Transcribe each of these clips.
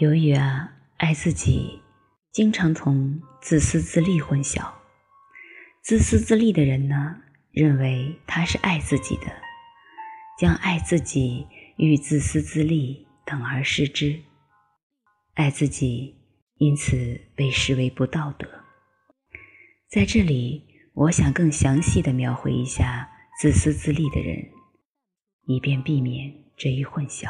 由于啊，爱自己经常同自私自利混淆。自私自利的人呢，认为他是爱自己的，将爱自己与自私自利等而视之，爱自己因此被视为不道德。在这里，我想更详细的描绘一下自私自利的人，以便避免这一混淆。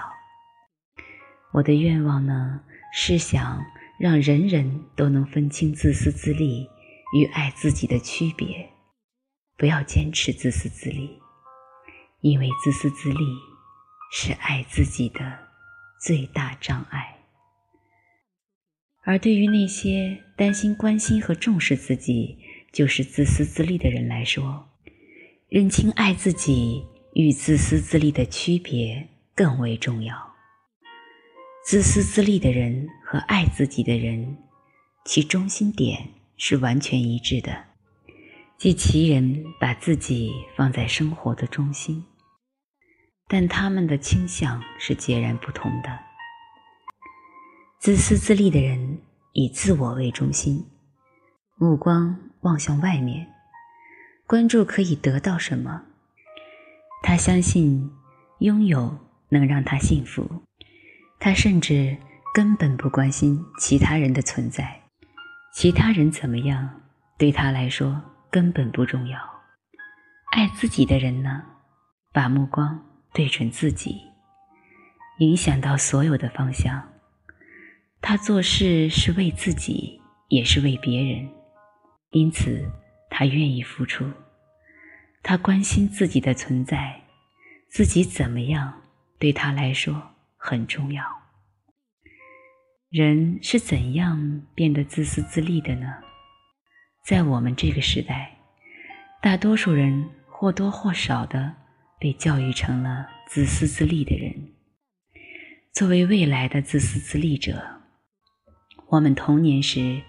我的愿望呢，是想让人人都能分清自私自利与爱自己的区别，不要坚持自私自利，因为自私自利是爱自己的最大障碍。而对于那些担心、关心和重视自己就是自私自利的人来说，认清爱自己与自私自利的区别更为重要。自私自利的人和爱自己的人，其中心点是完全一致的，即其人把自己放在生活的中心，但他们的倾向是截然不同的。自私自利的人以自我为中心，目光望向外面，关注可以得到什么，他相信拥有能让他幸福。他甚至根本不关心其他人的存在，其他人怎么样对他来说根本不重要。爱自己的人呢，把目光对准自己，影响到所有的方向。他做事是为自己，也是为别人，因此他愿意付出。他关心自己的存在，自己怎么样对他来说。很重要。人是怎样变得自私自利的呢？在我们这个时代，大多数人或多或少的被教育成了自私自利的人。作为未来的自私自利者，我们童年时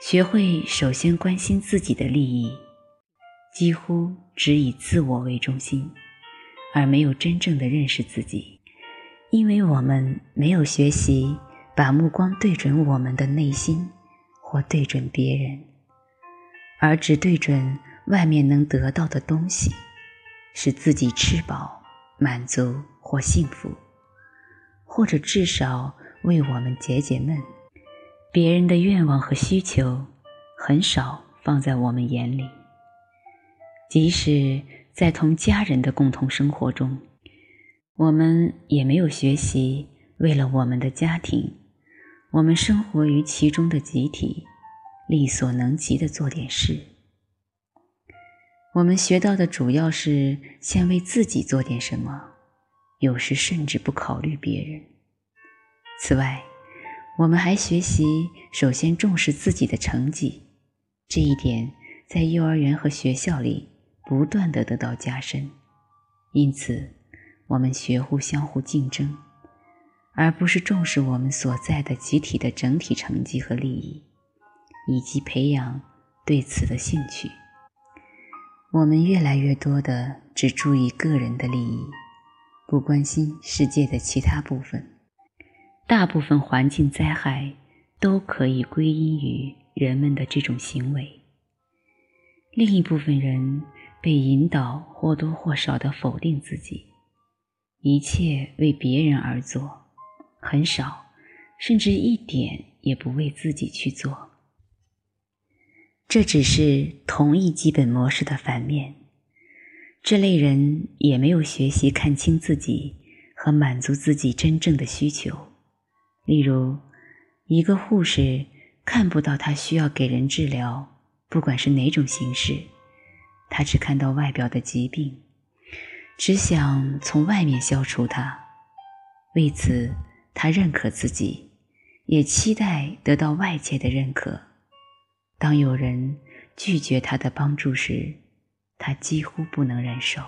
学会首先关心自己的利益，几乎只以自我为中心，而没有真正的认识自己。因为我们没有学习把目光对准我们的内心，或对准别人，而只对准外面能得到的东西，使自己吃饱、满足或幸福，或者至少为我们解解闷。别人的愿望和需求很少放在我们眼里，即使在同家人的共同生活中。我们也没有学习，为了我们的家庭，我们生活于其中的集体，力所能及的做点事。我们学到的主要是先为自己做点什么，有时甚至不考虑别人。此外，我们还学习首先重视自己的成绩，这一点在幼儿园和学校里不断的得到加深，因此。我们学互相互竞争，而不是重视我们所在的集体的整体成绩和利益，以及培养对此的兴趣。我们越来越多的只注意个人的利益，不关心世界的其他部分。大部分环境灾害都可以归因于人们的这种行为。另一部分人被引导或多或少的否定自己。一切为别人而做，很少，甚至一点也不为自己去做。这只是同一基本模式的反面。这类人也没有学习看清自己和满足自己真正的需求。例如，一个护士看不到他需要给人治疗，不管是哪种形式，他只看到外表的疾病。只想从外面消除它，为此他认可自己，也期待得到外界的认可。当有人拒绝他的帮助时，他几乎不能忍受。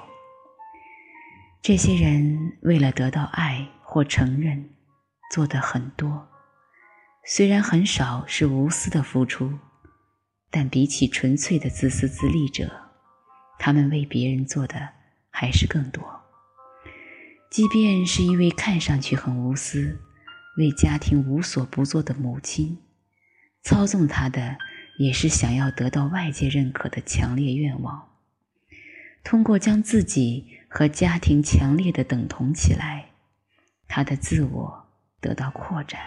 这些人为了得到爱或承认，做的很多，虽然很少是无私的付出，但比起纯粹的自私自利者，他们为别人做的。还是更多。即便是一位看上去很无私、为家庭无所不做的母亲，操纵他的也是想要得到外界认可的强烈愿望。通过将自己和家庭强烈的等同起来，他的自我得到扩展。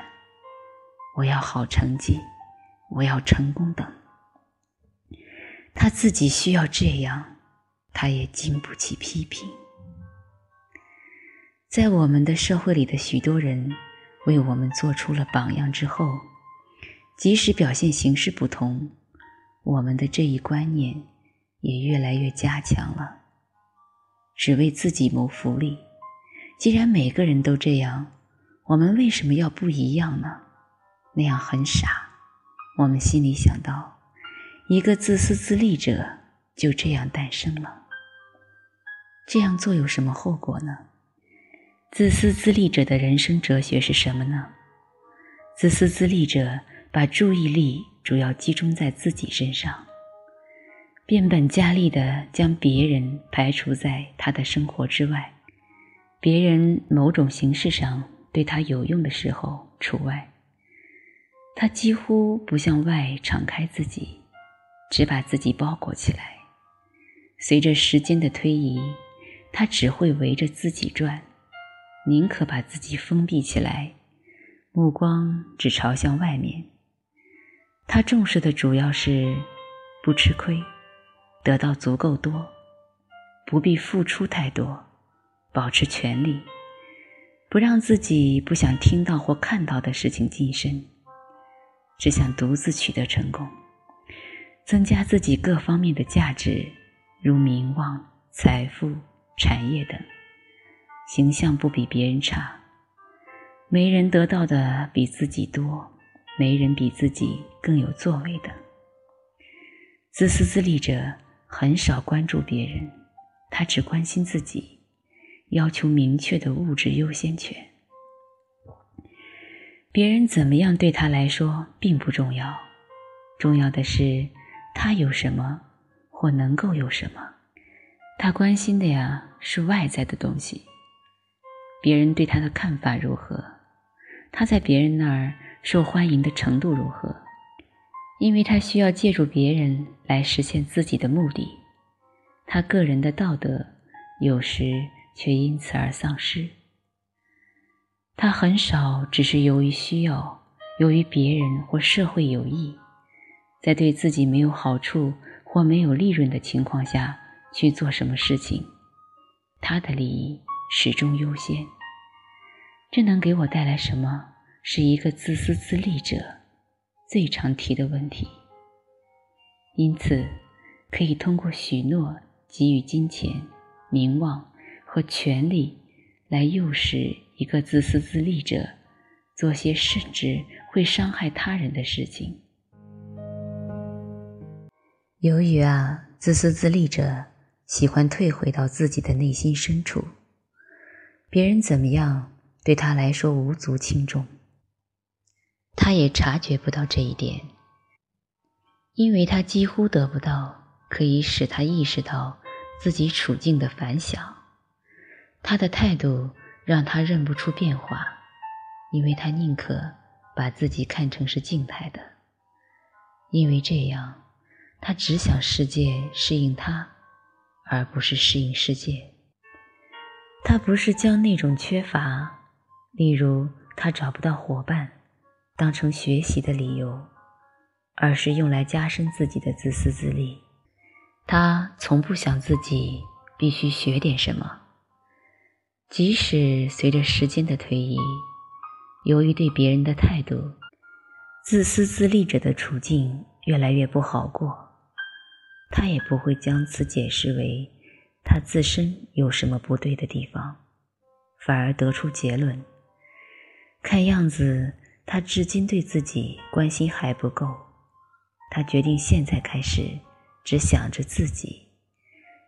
我要好成绩，我要成功等。他自己需要这样，他也经不起批评。在我们的社会里的许多人。为我们做出了榜样之后，即使表现形式不同，我们的这一观念也越来越加强了。只为自己谋福利，既然每个人都这样，我们为什么要不一样呢？那样很傻。我们心里想到，一个自私自利者就这样诞生了。这样做有什么后果呢？自私自利者的人生哲学是什么呢？自私自利者把注意力主要集中在自己身上，变本加厉地将别人排除在他的生活之外，别人某种形式上对他有用的时候除外。他几乎不向外敞开自己，只把自己包裹起来。随着时间的推移，他只会围着自己转。宁可把自己封闭起来，目光只朝向外面。他重视的主要是不吃亏，得到足够多，不必付出太多，保持权力，不让自己不想听到或看到的事情近身，只想独自取得成功，增加自己各方面的价值，如名望、财富、产业等。形象不比别人差，没人得到的比自己多，没人比自己更有作为的。自私自利者很少关注别人，他只关心自己，要求明确的物质优先权。别人怎么样对他来说并不重要，重要的是他有什么或能够有什么。他关心的呀是外在的东西。别人对他的看法如何？他在别人那儿受欢迎的程度如何？因为他需要借助别人来实现自己的目的，他个人的道德有时却因此而丧失。他很少只是由于需要、由于别人或社会有益，在对自己没有好处或没有利润的情况下去做什么事情。他的利益。始终优先，这能给我带来什么？是一个自私自利者最常提的问题。因此，可以通过许诺给予金钱、名望和权力，来诱使一个自私自利者做些甚至会伤害他人的事情。由于啊，自私自利者喜欢退回到自己的内心深处。别人怎么样，对他来说无足轻重。他也察觉不到这一点，因为他几乎得不到可以使他意识到自己处境的反响。他的态度让他认不出变化，因为他宁可把自己看成是静态的，因为这样，他只想世界适应他，而不是适应世界。他不是将那种缺乏，例如他找不到伙伴，当成学习的理由，而是用来加深自己的自私自利。他从不想自己必须学点什么，即使随着时间的推移，由于对别人的态度，自私自利者的处境越来越不好过，他也不会将此解释为。他自身有什么不对的地方，反而得出结论。看样子，他至今对自己关心还不够。他决定现在开始，只想着自己，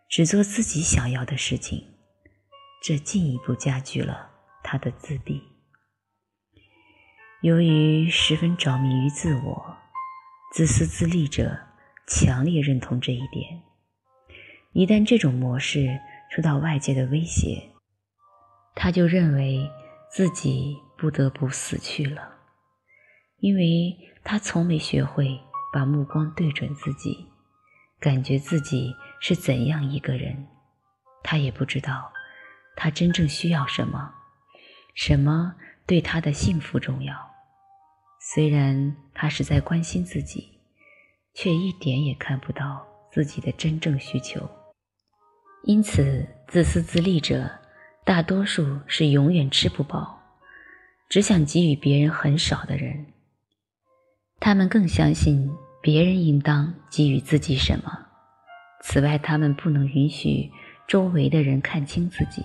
只做自己想要的事情。这进一步加剧了他的自闭。由于十分着迷于自我，自私自利者强烈认同这一点。一旦这种模式受到外界的威胁，他就认为自己不得不死去了，因为他从没学会把目光对准自己，感觉自己是怎样一个人。他也不知道他真正需要什么，什么对他的幸福重要。虽然他是在关心自己，却一点也看不到自己的真正需求。因此，自私自利者大多数是永远吃不饱，只想给予别人很少的人。他们更相信别人应当给予自己什么。此外，他们不能允许周围的人看清自己，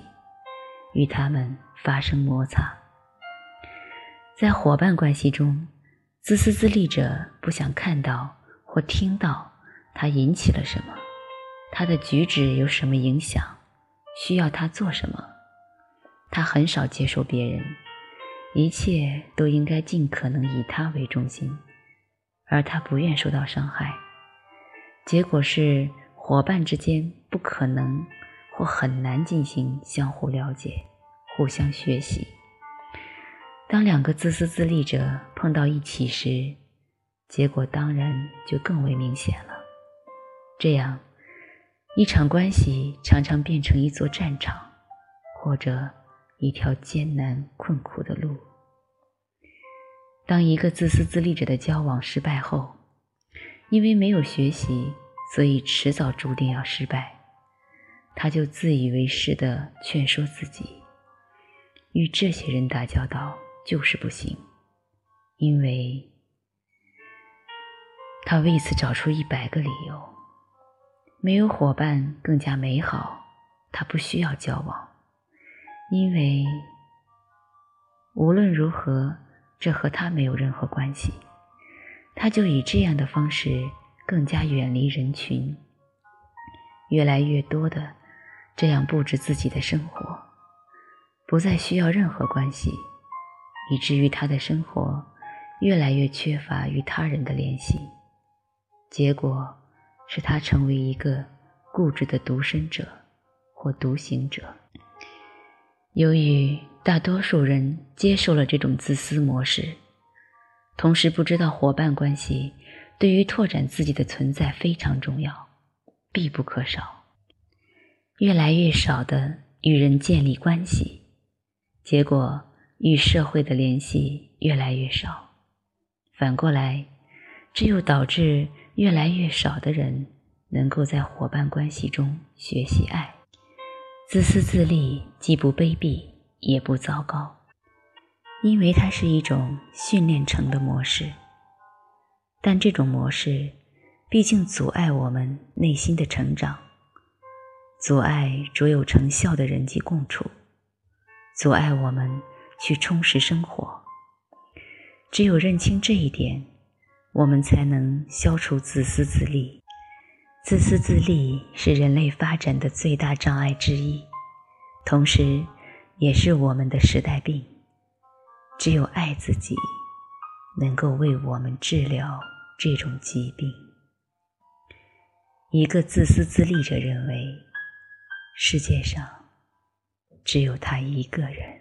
与他们发生摩擦。在伙伴关系中，自私自利者不想看到或听到他引起了什么，他的举止有什么影响，需要他做什么。他很少接受别人，一切都应该尽可能以他为中心，而他不愿受到伤害。结果是伙伴之间不可能或很难进行相互了解、互相学习。当两个自私自利者碰到一起时，结果当然就更为明显了。这样，一场关系常常变成一座战场，或者一条艰难困苦的路。当一个自私自利者的交往失败后，因为没有学习，所以迟早注定要失败，他就自以为是的劝说自己，与这些人打交道。就是不行，因为他为此找出一百个理由。没有伙伴更加美好，他不需要交往，因为无论如何，这和他没有任何关系。他就以这样的方式更加远离人群，越来越多的这样布置自己的生活，不再需要任何关系。以至于他的生活越来越缺乏与他人的联系，结果是他成为一个固执的独身者或独行者。由于大多数人接受了这种自私模式，同时不知道伙伴关系对于拓展自己的存在非常重要，必不可少，越来越少的与人建立关系，结果。与社会的联系越来越少，反过来，这又导致越来越少的人能够在伙伴关系中学习爱。自私自利既不卑鄙也不糟糕，因为它是一种训练成的模式。但这种模式毕竟阻碍我们内心的成长，阻碍卓有成效的人际共处，阻碍我们。去充实生活。只有认清这一点，我们才能消除自私自利。自私自利是人类发展的最大障碍之一，同时，也是我们的时代病。只有爱自己，能够为我们治疗这种疾病。一个自私自利者认为，世界上只有他一个人。